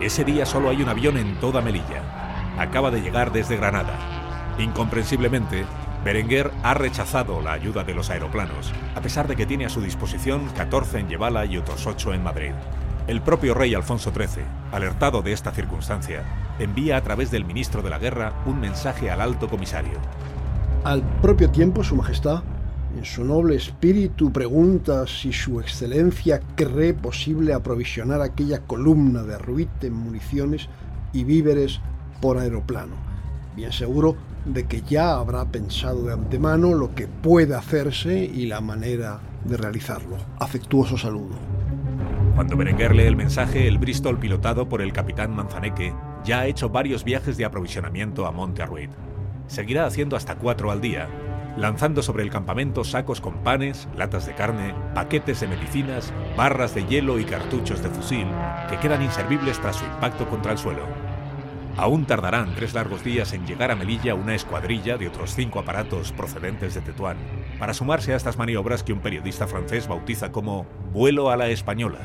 Ese día solo hay un avión en toda Melilla. Acaba de llegar desde Granada. Incomprensiblemente, Berenguer ha rechazado la ayuda de los aeroplanos, a pesar de que tiene a su disposición 14 en Yevala y otros 8 en Madrid. El propio rey Alfonso XIII, alertado de esta circunstancia, envía a través del ministro de la Guerra un mensaje al alto comisario. Al propio tiempo, Su Majestad, en su noble espíritu, pregunta si Su Excelencia cree posible aprovisionar aquella columna de Ruiz en municiones y víveres por aeroplano. Bien seguro de que ya habrá pensado de antemano lo que puede hacerse y la manera de realizarlo. Afectuoso saludo. Cuando Berenguer lee el mensaje, el Bristol, pilotado por el capitán Manzaneque, ya ha hecho varios viajes de aprovisionamiento a Monte Arruid. Seguirá haciendo hasta cuatro al día, lanzando sobre el campamento sacos con panes, latas de carne, paquetes de medicinas, barras de hielo y cartuchos de fusil que quedan inservibles tras su impacto contra el suelo. Aún tardarán tres largos días en llegar a Melilla una escuadrilla de otros cinco aparatos procedentes de Tetuán, para sumarse a estas maniobras que un periodista francés bautiza como vuelo a la española.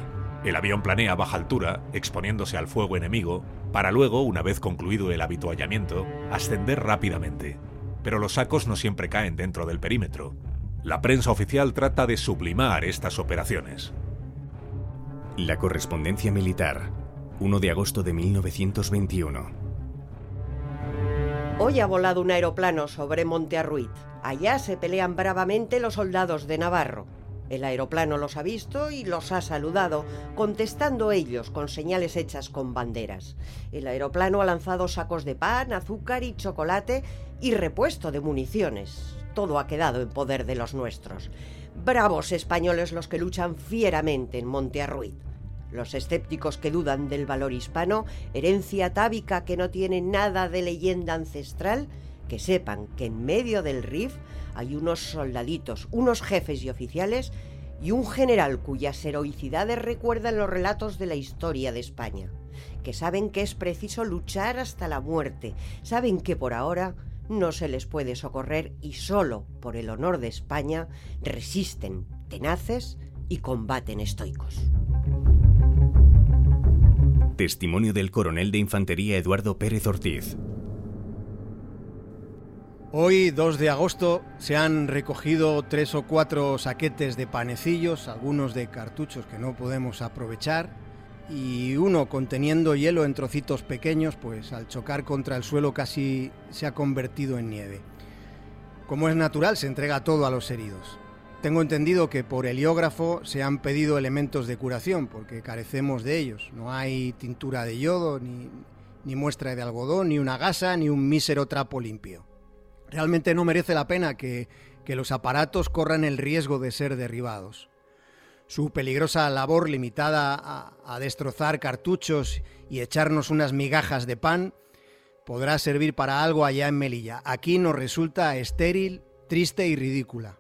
El avión planea a baja altura, exponiéndose al fuego enemigo, para luego, una vez concluido el habituallamiento, ascender rápidamente. Pero los sacos no siempre caen dentro del perímetro. La prensa oficial trata de sublimar estas operaciones. La correspondencia militar, 1 de agosto de 1921. Hoy ha volado un aeroplano sobre Monte Arruit. Allá se pelean bravamente los soldados de Navarro. El aeroplano los ha visto y los ha saludado, contestando ellos con señales hechas con banderas. El aeroplano ha lanzado sacos de pan, azúcar y chocolate y repuesto de municiones. Todo ha quedado en poder de los nuestros. Bravos españoles los que luchan fieramente en Monte Arruit. Los escépticos que dudan del valor hispano, herencia tábica que no tiene nada de leyenda ancestral, que sepan que en medio del RIF hay unos soldaditos, unos jefes y oficiales y un general cuyas heroicidades recuerdan los relatos de la historia de España, que saben que es preciso luchar hasta la muerte, saben que por ahora no se les puede socorrer y solo por el honor de España resisten tenaces y combaten estoicos. Testimonio del coronel de infantería Eduardo Pérez Ortiz. Hoy, 2 de agosto, se han recogido tres o cuatro saquetes de panecillos, algunos de cartuchos que no podemos aprovechar, y uno conteniendo hielo en trocitos pequeños, pues al chocar contra el suelo casi se ha convertido en nieve. Como es natural, se entrega todo a los heridos. Tengo entendido que por heliógrafo se han pedido elementos de curación, porque carecemos de ellos. No hay tintura de yodo, ni, ni muestra de algodón, ni una gasa, ni un mísero trapo limpio. Realmente no merece la pena que, que los aparatos corran el riesgo de ser derribados. Su peligrosa labor limitada a, a destrozar cartuchos y echarnos unas migajas de pan podrá servir para algo allá en Melilla. Aquí nos resulta estéril, triste y ridícula.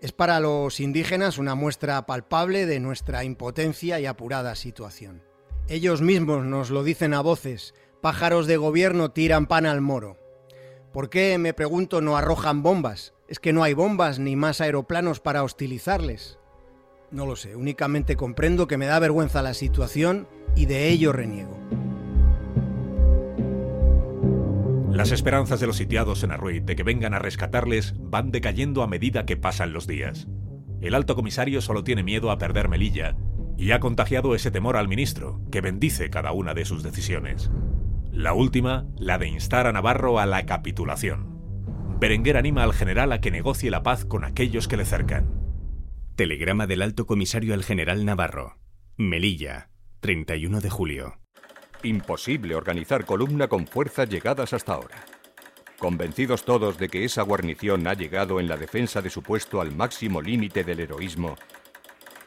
Es para los indígenas una muestra palpable de nuestra impotencia y apurada situación. Ellos mismos nos lo dicen a voces, pájaros de gobierno tiran pan al moro. ¿Por qué, me pregunto, no arrojan bombas? ¿Es que no hay bombas ni más aeroplanos para hostilizarles? No lo sé, únicamente comprendo que me da vergüenza la situación y de ello reniego. Las esperanzas de los sitiados en Arruid de que vengan a rescatarles van decayendo a medida que pasan los días. El alto comisario solo tiene miedo a perder Melilla y ha contagiado ese temor al ministro, que bendice cada una de sus decisiones. La última, la de instar a Navarro a la capitulación. Berenguer anima al general a que negocie la paz con aquellos que le cercan. Telegrama del alto comisario al general Navarro. Melilla, 31 de julio. Imposible organizar columna con fuerzas llegadas hasta ahora. Convencidos todos de que esa guarnición ha llegado en la defensa de su puesto al máximo límite del heroísmo,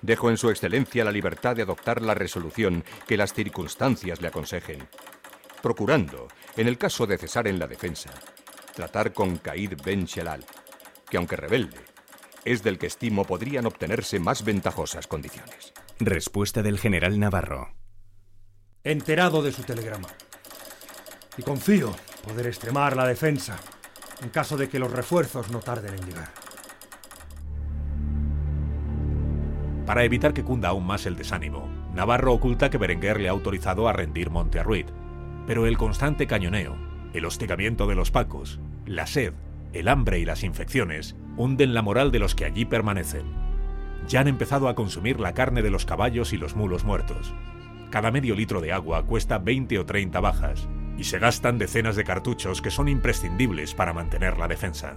dejo en su excelencia la libertad de adoptar la resolución que las circunstancias le aconsejen, procurando, en el caso de cesar en la defensa, tratar con Caid Ben Shelal, que aunque rebelde, es del que estimo podrían obtenerse más ventajosas condiciones. Respuesta del general Navarro. Enterado de su telegrama. Y confío poder extremar la defensa en caso de que los refuerzos no tarden en llegar. Para evitar que cunda aún más el desánimo, Navarro oculta que Berenguer le ha autorizado a rendir Monte Arruid. Pero el constante cañoneo, el hostigamiento de los pacos, la sed, el hambre y las infecciones hunden la moral de los que allí permanecen. Ya han empezado a consumir la carne de los caballos y los mulos muertos. Cada medio litro de agua cuesta 20 o 30 bajas, y se gastan decenas de cartuchos que son imprescindibles para mantener la defensa.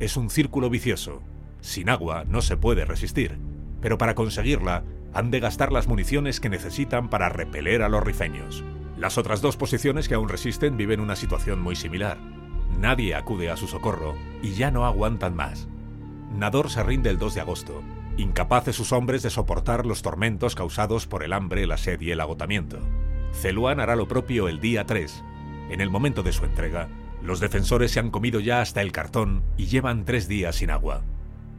Es un círculo vicioso. Sin agua no se puede resistir, pero para conseguirla han de gastar las municiones que necesitan para repeler a los rifeños. Las otras dos posiciones que aún resisten viven una situación muy similar. Nadie acude a su socorro y ya no aguantan más. Nador se rinde el 2 de agosto, incapaz de sus hombres de soportar los tormentos causados por el hambre, la sed y el agotamiento. Celuán hará lo propio el día 3. En el momento de su entrega, los defensores se han comido ya hasta el cartón y llevan tres días sin agua.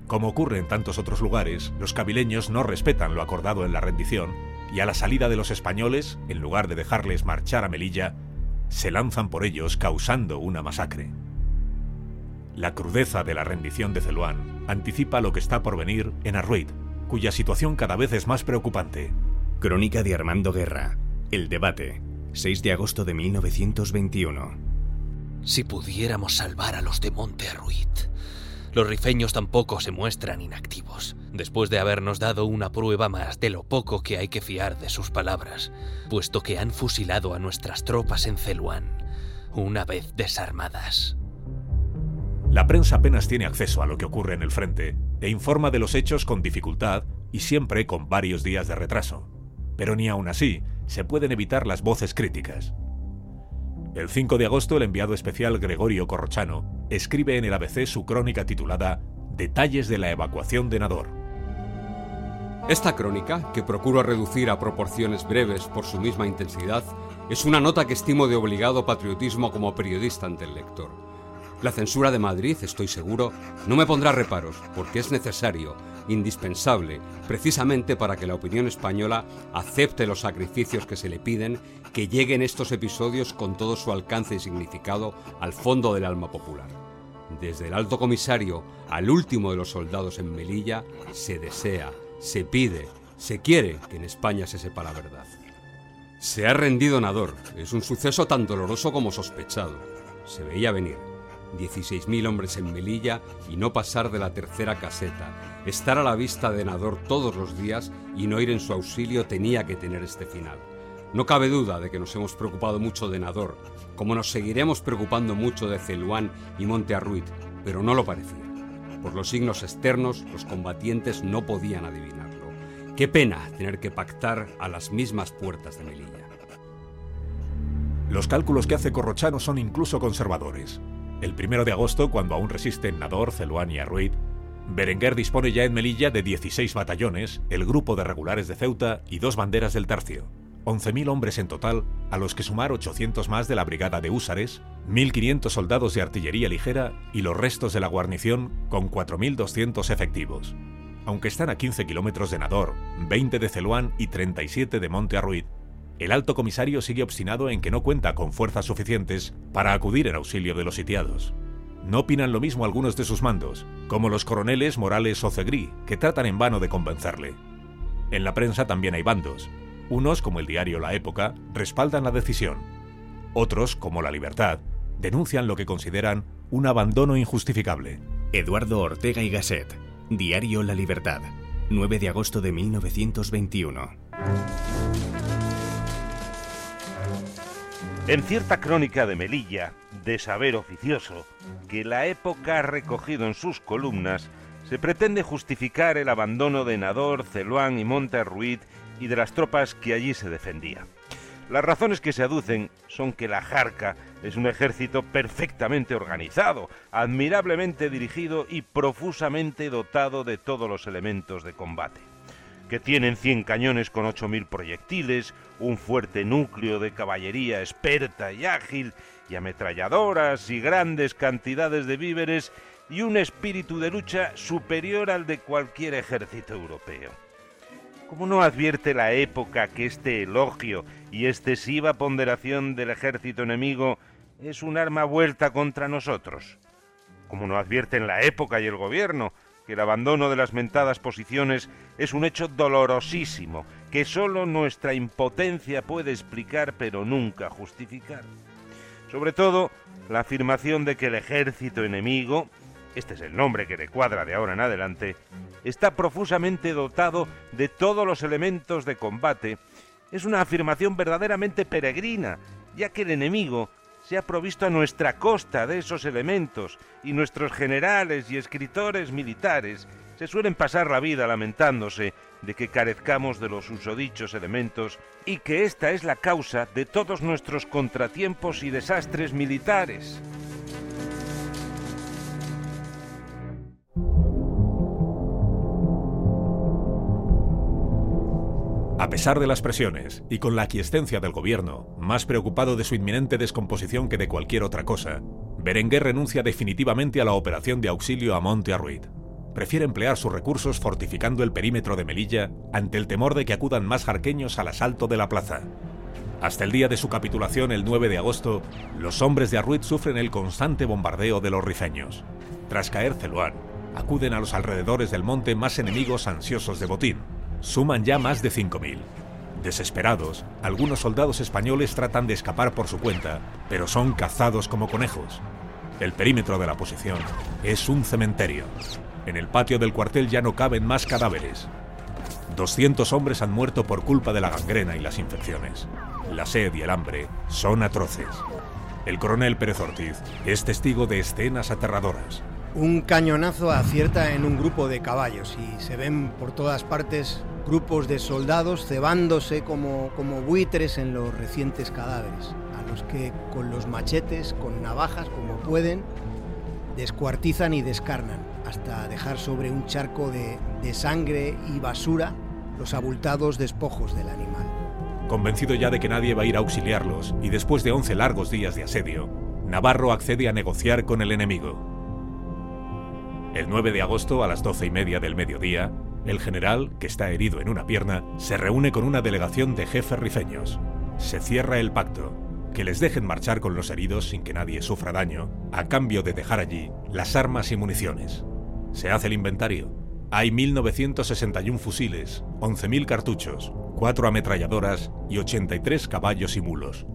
Como ocurre en tantos otros lugares, los cabileños no respetan lo acordado en la rendición y a la salida de los españoles, en lugar de dejarles marchar a Melilla, se lanzan por ellos causando una masacre. La crudeza de la rendición de Celuán anticipa lo que está por venir en Arruid, cuya situación cada vez es más preocupante. Crónica de Armando Guerra. El debate. 6 de agosto de 1921. Si pudiéramos salvar a los de Monte Arruid. Los rifeños tampoco se muestran inactivos, después de habernos dado una prueba más de lo poco que hay que fiar de sus palabras, puesto que han fusilado a nuestras tropas en Celuán, una vez desarmadas. La prensa apenas tiene acceso a lo que ocurre en el frente e informa de los hechos con dificultad y siempre con varios días de retraso. Pero ni aún así se pueden evitar las voces críticas. El 5 de agosto el enviado especial Gregorio Corrochano escribe en el ABC su crónica titulada Detalles de la evacuación de Nador. Esta crónica, que procuro reducir a proporciones breves por su misma intensidad, es una nota que estimo de obligado patriotismo como periodista ante el lector. La censura de Madrid, estoy seguro, no me pondrá reparos, porque es necesario, indispensable, precisamente para que la opinión española acepte los sacrificios que se le piden, que lleguen estos episodios con todo su alcance y significado al fondo del alma popular. Desde el alto comisario al último de los soldados en Melilla, se desea, se pide, se quiere que en España se sepa la verdad. Se ha rendido Nador, es un suceso tan doloroso como sospechado. Se veía venir. 16.000 hombres en Melilla y no pasar de la tercera caseta. Estar a la vista de Nador todos los días y no ir en su auxilio tenía que tener este final. No cabe duda de que nos hemos preocupado mucho de Nador, como nos seguiremos preocupando mucho de Celuán y Monte Arruid, pero no lo parecía. Por los signos externos, los combatientes no podían adivinarlo. Qué pena tener que pactar a las mismas puertas de Melilla. Los cálculos que hace Corrochano son incluso conservadores. El primero de agosto, cuando aún resisten Nador, Celuán y Arruid, Berenguer dispone ya en Melilla de 16 batallones, el grupo de regulares de Ceuta y dos banderas del Tercio. 11.000 hombres en total, a los que sumar 800 más de la brigada de húsares, 1.500 soldados de artillería ligera y los restos de la guarnición con 4.200 efectivos. Aunque están a 15 kilómetros de Nador, 20 de Celuán y 37 de Monte Arruid, el alto comisario sigue obstinado en que no cuenta con fuerzas suficientes para acudir en auxilio de los sitiados. No opinan lo mismo algunos de sus mandos, como los coroneles Morales o Cegrí, que tratan en vano de convencerle. En la prensa también hay bandos. Unos, como el diario La Época, respaldan la decisión. Otros, como La Libertad, denuncian lo que consideran un abandono injustificable. Eduardo Ortega y Gasset, Diario La Libertad, 9 de agosto de 1921. En cierta crónica de Melilla, de saber oficioso, que la época ha recogido en sus columnas, se pretende justificar el abandono de Nador, Celuán y Monte Arruid y de las tropas que allí se defendían. Las razones que se aducen son que la Jarca es un ejército perfectamente organizado, admirablemente dirigido y profusamente dotado de todos los elementos de combate que tienen 100 cañones con 8.000 proyectiles, un fuerte núcleo de caballería experta y ágil, y ametralladoras y grandes cantidades de víveres, y un espíritu de lucha superior al de cualquier ejército europeo. ¿Cómo no advierte la época que este elogio y excesiva ponderación del ejército enemigo es un arma vuelta contra nosotros? ¿Cómo no advierten la época y el gobierno que el abandono de las mentadas posiciones es un hecho dolorosísimo que sólo nuestra impotencia puede explicar pero nunca justificar? Sobre todo, la afirmación de que el ejército enemigo, este es el nombre que le cuadra de ahora en adelante, está profusamente dotado de todos los elementos de combate, es una afirmación verdaderamente peregrina, ya que el enemigo se ha provisto a nuestra costa de esos elementos y nuestros generales y escritores militares se suelen pasar la vida lamentándose de que carezcamos de los usodichos elementos y que esta es la causa de todos nuestros contratiempos y desastres militares. A pesar de las presiones y con la aquiescencia del gobierno, más preocupado de su inminente descomposición que de cualquier otra cosa, Berenguer renuncia definitivamente a la operación de auxilio a Monte Arruid. Prefiere emplear sus recursos fortificando el perímetro de Melilla ante el temor de que acudan más jarqueños al asalto de la plaza. Hasta el día de su capitulación, el 9 de agosto, los hombres de Arruid sufren el constante bombardeo de los rifeños. Tras caer Celuán, acuden a los alrededores del monte más enemigos ansiosos de botín, suman ya más de 5.000. Desesperados, algunos soldados españoles tratan de escapar por su cuenta, pero son cazados como conejos. El perímetro de la posición es un cementerio. En el patio del cuartel ya no caben más cadáveres. 200 hombres han muerto por culpa de la gangrena y las infecciones. La sed y el hambre son atroces. El coronel Pérez Ortiz es testigo de escenas aterradoras. Un cañonazo acierta en un grupo de caballos y se ven por todas partes grupos de soldados cebándose como, como buitres en los recientes cadáveres, a los que con los machetes, con navajas, como pueden, descuartizan y descarnan, hasta dejar sobre un charco de, de sangre y basura los abultados despojos del animal. Convencido ya de que nadie va a ir a auxiliarlos, y después de 11 largos días de asedio, Navarro accede a negociar con el enemigo. El 9 de agosto, a las doce y media del mediodía, el general, que está herido en una pierna, se reúne con una delegación de jefes rifeños. Se cierra el pacto, que les dejen marchar con los heridos sin que nadie sufra daño, a cambio de dejar allí las armas y municiones. Se hace el inventario. Hay 1.961 fusiles, 11.000 cartuchos, 4 ametralladoras y 83 caballos y mulos.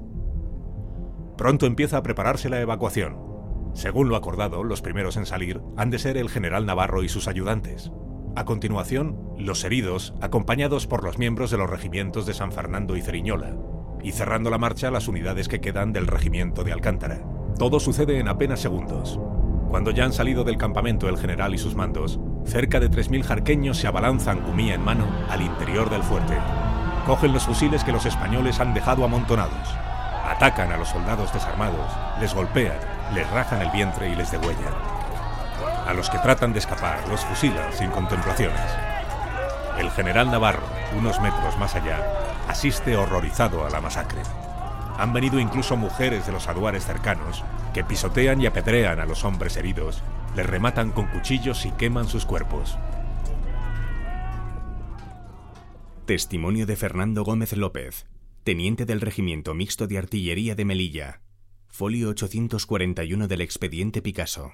Pronto empieza a prepararse la evacuación. Según lo acordado, los primeros en salir han de ser el general Navarro y sus ayudantes. A continuación, los heridos, acompañados por los miembros de los regimientos de San Fernando y Ceriñola, y cerrando la marcha las unidades que quedan del regimiento de Alcántara. Todo sucede en apenas segundos. Cuando ya han salido del campamento el general y sus mandos, cerca de 3.000 jarqueños se abalanzan cumía en mano al interior del fuerte. Cogen los fusiles que los españoles han dejado amontonados. Atacan a los soldados desarmados, les golpean les rajan el vientre y les degüellan. A los que tratan de escapar los fusilan sin contemplaciones. El general Navarro, unos metros más allá, asiste horrorizado a la masacre. Han venido incluso mujeres de los aduares cercanos que pisotean y apedrean a los hombres heridos, les rematan con cuchillos y queman sus cuerpos. Testimonio de Fernando Gómez López, teniente del Regimiento Mixto de Artillería de Melilla, Folio 841 del expediente Picasso.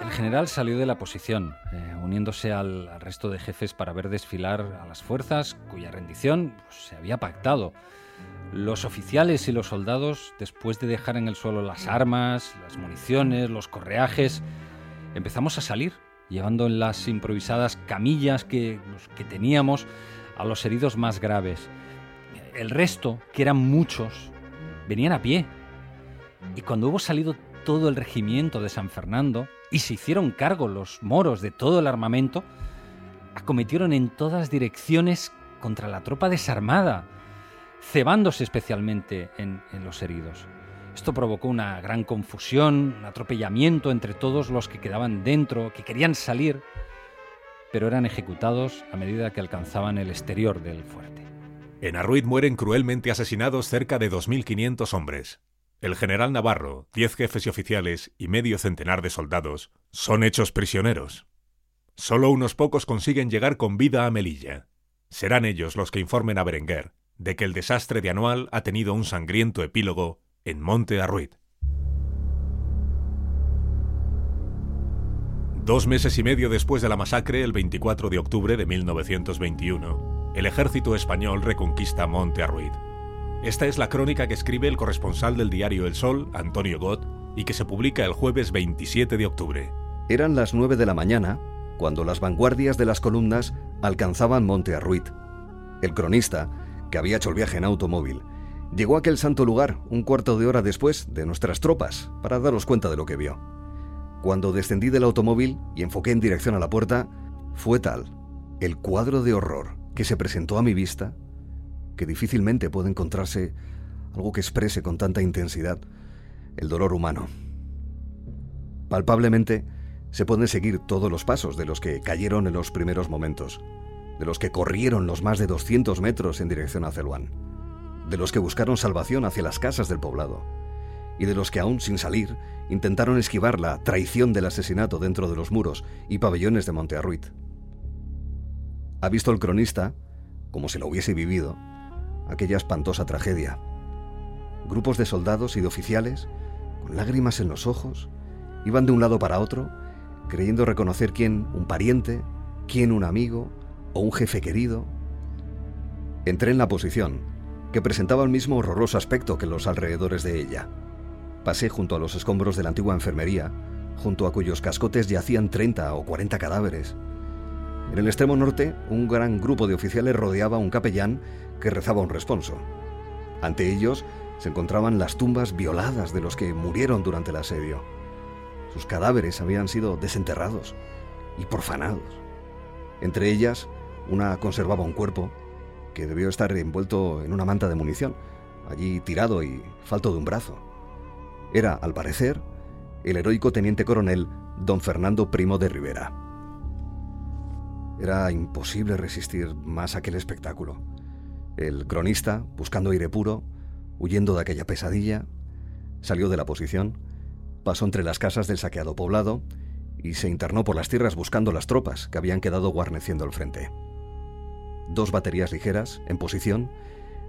El general salió de la posición, eh, uniéndose al, resto de jefes para ver desfilar a las fuerzas cuya rendición pues, se había pactado. Los oficiales y los soldados, después de dejar en el suelo las armas, las municiones, los correajes, empezamos a salir, llevando en las improvisadas camillas que, que teníamos a los heridos más graves. El resto, que eran muchos, venían a pie. Y cuando hubo salido todo el regimiento de San Fernando y se hicieron cargo los moros de todo el armamento, acometieron en todas direcciones contra la tropa desarmada, cebándose especialmente en, en, los heridos. Esto provocó una gran confusión, un atropellamiento entre todos los que quedaban dentro, que querían salir, pero eran ejecutados a medida que alcanzaban el exterior del fuerte. En Arruid mueren cruelmente asesinados cerca de 2.500 hombres. El general Navarro, diez jefes y oficiales y medio centenar de soldados son hechos prisioneros. Solo unos pocos consiguen llegar con vida a Melilla. Serán ellos los que informen a Berenguer de que el desastre de Anual ha tenido un sangriento epílogo en Monte Arruid. Dos meses y medio después de la masacre, el 24 de octubre de 1921, el ejército español reconquista Monte Arruid. Esta es la crónica que escribe el corresponsal del diario El Sol, Antonio Gott, y que se publica el jueves 27 de octubre. Eran las 9 de la mañana cuando las vanguardias de las columnas alcanzaban Monte Arruid. El cronista, que había hecho el viaje en automóvil, llegó a aquel santo lugar un cuarto de hora después de nuestras tropas para daros cuenta de lo que vio. Cuando descendí del automóvil y enfoqué en dirección a la puerta, fue tal el cuadro de horror que se presentó a mi vista que difícilmente puede encontrarse algo que exprese con tanta intensidad el dolor humano. Palpablemente se pueden seguir todos los pasos de los que cayeron en los primeros momentos, de los que corrieron los más de 200 metros en dirección a Celuán, de los que buscaron salvación hacia las casas del poblado, y de los que aún sin salir intentaron esquivar la traición del asesinato dentro de los muros y pabellones de Monte Arruit. Ha visto el cronista, como si lo hubiese vivido, aquella espantosa tragedia. Grupos de soldados y de oficiales, con lágrimas en los ojos, iban de un lado para otro, creyendo reconocer quién un pariente, quién un amigo o un jefe querido. Entré en la posición, que presentaba el mismo horroroso aspecto que los alrededores de ella. Pasé junto a los escombros de la antigua enfermería, junto a cuyos cascotes yacían 30 o 40 cadáveres. En el extremo norte, un gran grupo de oficiales rodeaba a un capellán que rezaba un responso. Ante ellos se encontraban las tumbas violadas de los que murieron durante el asedio. Sus cadáveres habían sido desenterrados y profanados. Entre ellas, una conservaba un cuerpo que debió estar envuelto en una manta de munición, allí tirado y falto de un brazo. Era, al parecer, el heroico teniente coronel don Fernando Primo de Rivera. Era imposible resistir más aquel espectáculo. El cronista, buscando aire puro, huyendo de aquella pesadilla, salió de la posición, pasó entre las casas del saqueado poblado y se internó por las tierras buscando las tropas que habían quedado guarneciendo el frente. Dos baterías ligeras, en posición,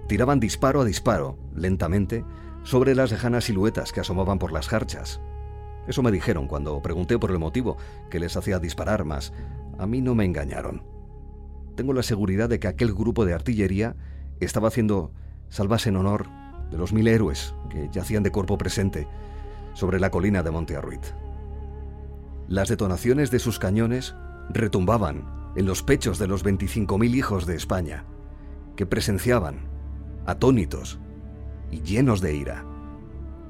tiraban disparo a disparo, lentamente, sobre las lejanas siluetas que asomaban por las jarchas. Eso me dijeron cuando pregunté por el motivo que les hacía disparar más. A mí no me engañaron. Tengo la seguridad de que aquel grupo de artillería estaba haciendo salvas en honor de los mil héroes que yacían de cuerpo presente sobre la colina de Monte Arruit. Las detonaciones de sus cañones retumbaban en los pechos de los 25.000 hijos de España, que presenciaban, atónitos y llenos de ira,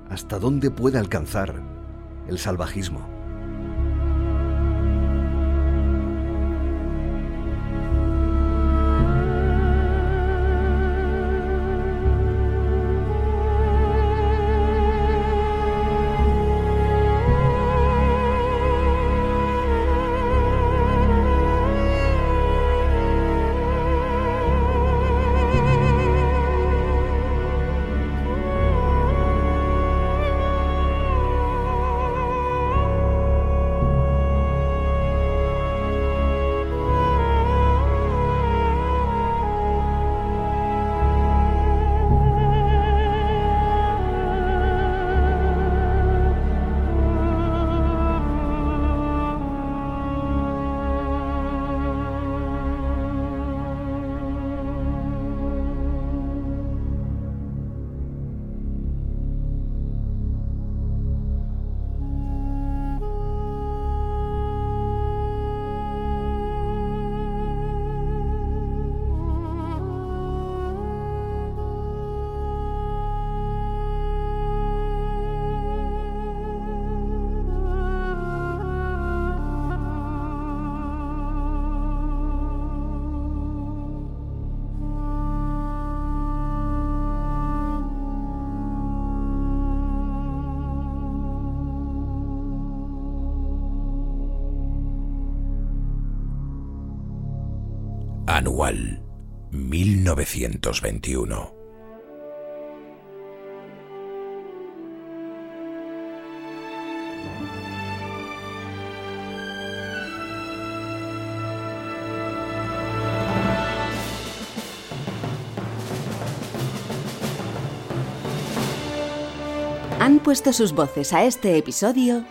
hasta dónde puede alcanzar el salvajismo. 1921. Han puesto sus voces a este episodio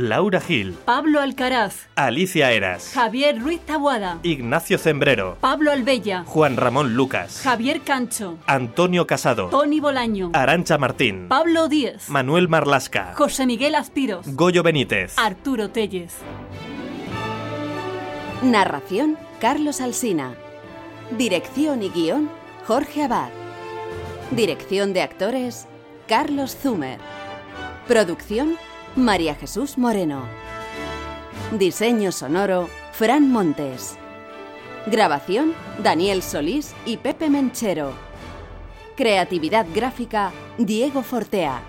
Laura Gil, Pablo Alcaraz, Alicia Eras, Javier Ruiz Tabuada, Ignacio Zembrero, Pablo Albella, Juan Ramón Lucas, Javier Cancho, Antonio Casado, Tony Bolaño, Arancha Martín, Pablo Díez, Manuel Marlasca, José Miguel Aspiros, Goyo Benítez. Arturo Tellez. Narración Carlos Alsina. Dirección y guion Jorge Abad. Dirección de actores Carlos Zumer. Producción María Jesús Moreno. Diseño sonoro Fran Montes. Grabación Daniel Solís y Pepe Menchero. Creatividad gráfica Diego Fortea.